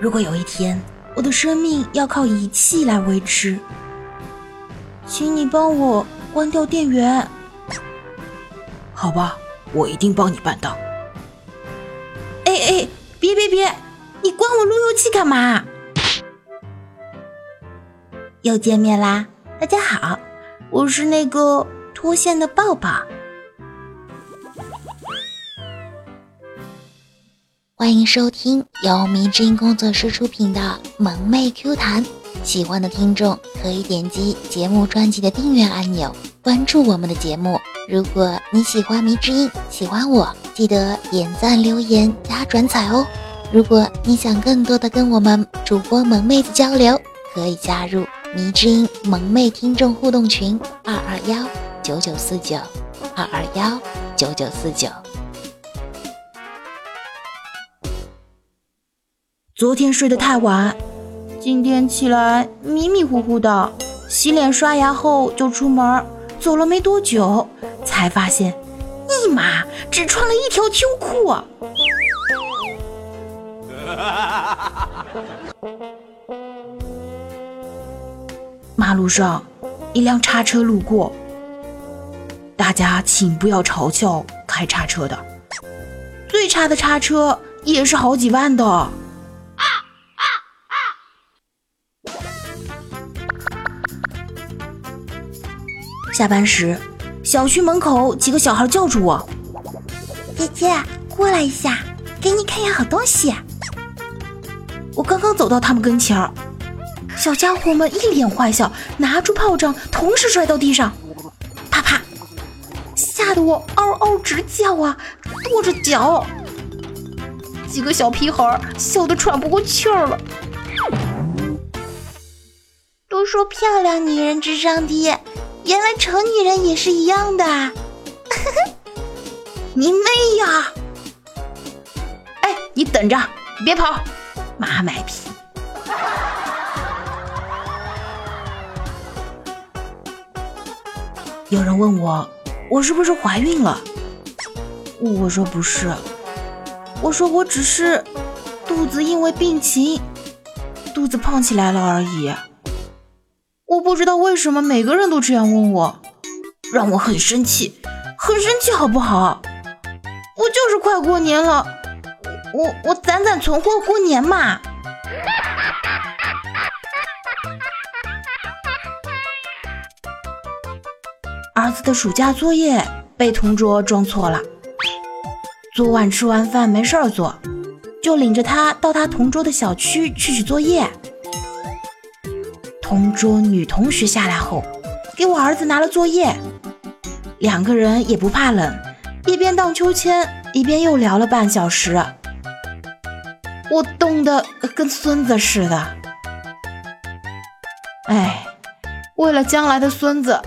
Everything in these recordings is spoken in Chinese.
如果有一天我的生命要靠仪器来维持，请你帮我关掉电源。好吧，我一定帮你办到。哎哎，别别别，你关我路由器干嘛？又见面啦，大家好，我是那个脱线的抱抱。欢迎收听由迷之音工作室出品的《萌妹 Q 弹》，喜欢的听众可以点击节目专辑的订阅按钮，关注我们的节目。如果你喜欢迷之音，喜欢我，记得点赞、留言、加转载哦。如果你想更多的跟我们主播萌妹子交流，可以加入迷之音萌妹听众互动群：二二幺九九四九二二幺九九四九。昨天睡得太晚，今天起来迷迷糊糊的，洗脸刷牙后就出门，走了没多久，才发现，一马，只穿了一条秋裤。马路上，一辆叉车路过，大家请不要嘲笑开叉车的，最差的叉车也是好几万的。下班时，小区门口几个小孩叫住我：“姐姐，过来一下，给你看样好东西。”我刚刚走到他们跟前儿，小家伙们一脸坏笑，拿出炮仗，同时摔到地上，啪啪，吓得我嗷嗷直叫啊，跺着脚。几个小屁孩笑得喘不过气儿了。都说漂亮女人智商低。原来丑女人也是一样的，你妹呀！哎，你等着，别跑，妈卖批！有人问我，我是不是怀孕了？我说不是，我说我只是肚子因为病情，肚子胖起来了而已。我不知道为什么每个人都这样问我，让我很生气，很生气，好不好？我就是快过年了，我我攒攒存货过年嘛。儿子的暑假作业被同桌装错了，昨晚吃完饭没事儿做，就领着他到他同桌的小区去取作业。同桌女同学下来后，给我儿子拿了作业，两个人也不怕冷，一边荡秋千，一边又聊了半小时。我冻得跟孙子似的。哎，为了将来的孙子，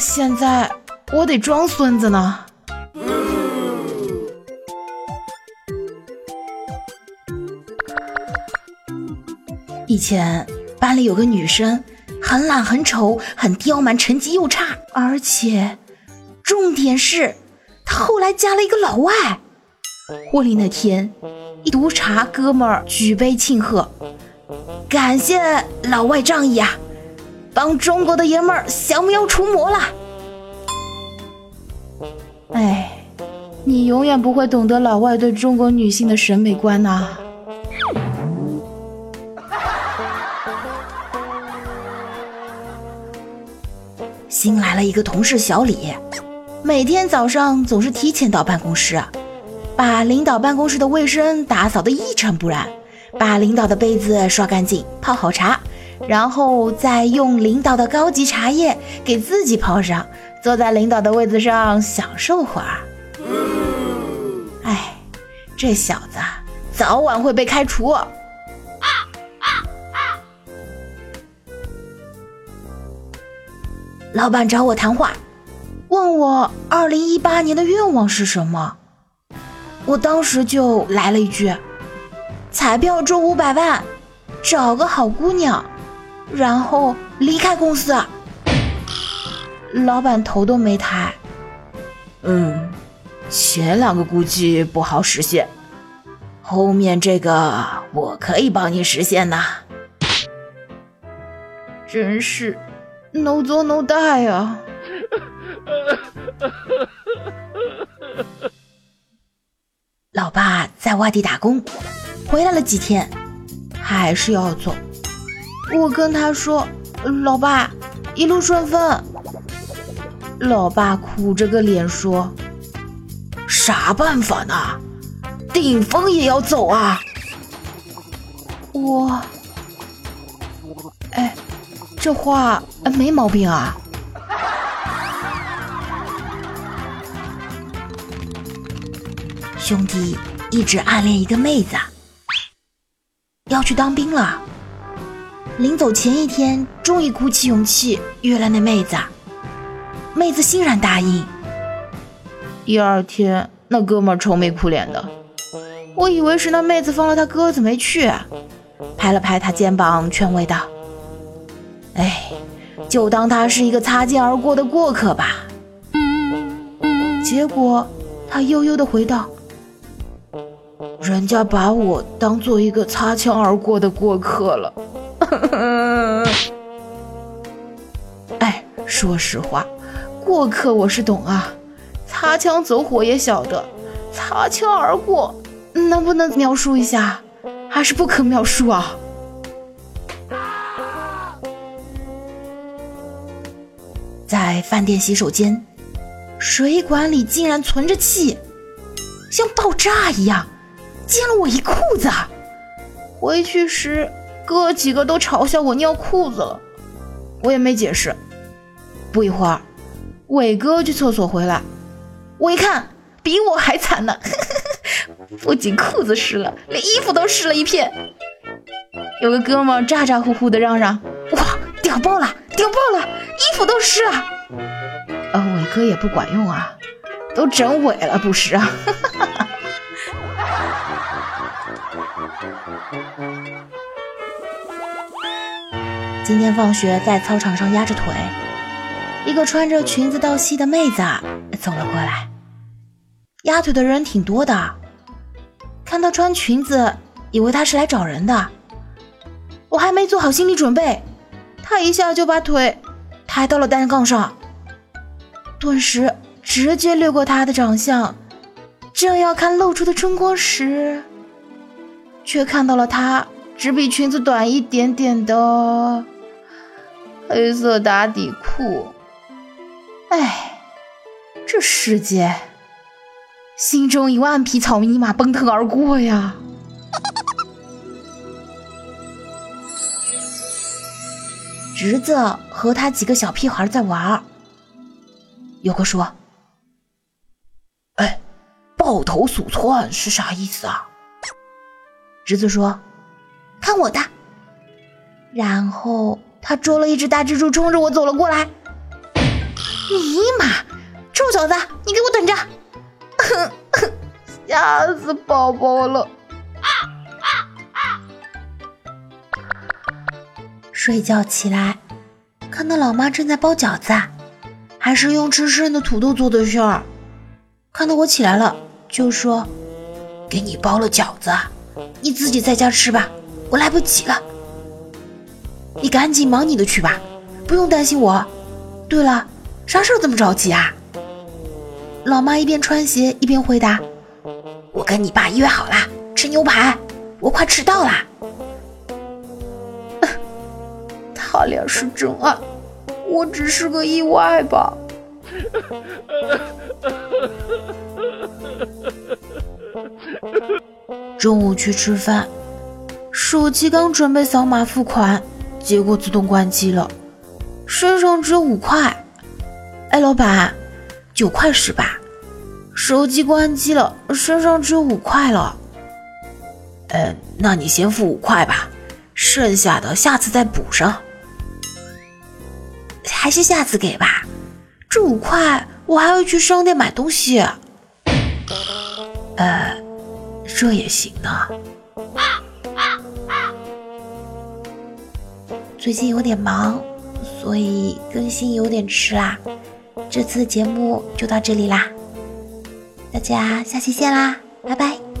现在我得装孙子呢。以前。班里有个女生，很懒、很丑、很刁蛮，成绩又差，而且重点是，她后来加了一个老外。婚礼那天，一毒茶哥们儿举杯庆贺，感谢老外仗义啊，帮中国的爷们儿降妖除魔了。哎，你永远不会懂得老外对中国女性的审美观呐。新来了一个同事小李，每天早上总是提前到办公室，把领导办公室的卫生打扫得一尘不染，把领导的杯子刷干净，泡好茶，然后再用领导的高级茶叶给自己泡上，坐在领导的位子上享受会儿。哎，这小子早晚会被开除。老板找我谈话，问我二零一八年的愿望是什么。我当时就来了一句：彩票中五百万，找个好姑娘，然后离开公司。老板头都没抬。嗯，前两个估计不好实现，后面这个我可以帮你实现呐。真是，no 做 no die 啊！老爸在外地打工，回来了几天，还是要走。我跟他说：“老爸，一路顺风。”老爸苦着个脸说：“啥办法呢？顶风也要走啊！”我，哎，这话没毛病啊。兄弟一直暗恋一个妹子，要去当兵了。临走前一天，终于鼓起勇气约了那妹子。妹子欣然答应。第二天，那哥们愁眉苦脸的，我以为是那妹子放了他鸽子没去，拍了拍他肩膀，劝慰道：“哎，就当他是一个擦肩而过的过客吧。”结果他悠悠的回道。人家把我当做一个擦枪而过的过客了。哎，说实话，过客我是懂啊，擦枪走火也晓得，擦枪而过能不能描述一下？还是不可描述啊！在饭店洗手间，水管里竟然存着气，像爆炸一样。溅了我一裤子，回去时哥几个都嘲笑我尿裤子了，我也没解释。不一会儿，伟哥去厕所回来，我一看比我还惨呢，不仅裤子湿了，连衣服都湿了一片。有个哥们咋咋呼呼的嚷嚷：“哇，屌爆了，屌爆了，衣服都湿了。”呃，伟哥也不管用啊，都整萎了不是啊。今天放学在操场上压着腿，一个穿着裙子到膝的妹子走了过来。压腿的人挺多的，看她穿裙子，以为她是来找人的。我还没做好心理准备，他一下就把腿抬到了单杠上，顿时直接掠过他的长相，正要看露出的春光时，却看到了他只比裙子短一点点的。黑色打底裤，哎，这世界，心中一万匹草泥马奔腾而过呀！侄子和他几个小屁孩在玩，有个说：“哎，抱头鼠窜是啥意思啊？”侄子说：“看我的。”然后。他捉了一只大蜘蛛，冲着我走了过来。尼玛，臭小子，你给我等着！哼哼吓死宝宝了！睡觉起来，看到老妈正在包饺子，还是用吃剩的土豆做的馅儿。看到我起来了，就说：“给你包了饺子，你自己在家吃吧，我来不及了。”你赶紧忙你的去吧，不用担心我。对了，啥事儿这么着急啊？老妈一边穿鞋一边回答：“我跟你爸约好了吃牛排，我快迟到啦。他俩是真爱，我只是个意外吧。中午去吃饭，手机刚准备扫码付款。结果自动关机了，身上只有五块。哎，老板，九块是吧。手机关机了，身上只有五块了。呃，那你先付五块吧，剩下的下次再补上。还是下次给吧，这五块我还要去商店买东西。呃，这也行呢。最近有点忙，所以更新有点迟啦。这次节目就到这里啦，大家下期见啦，拜拜。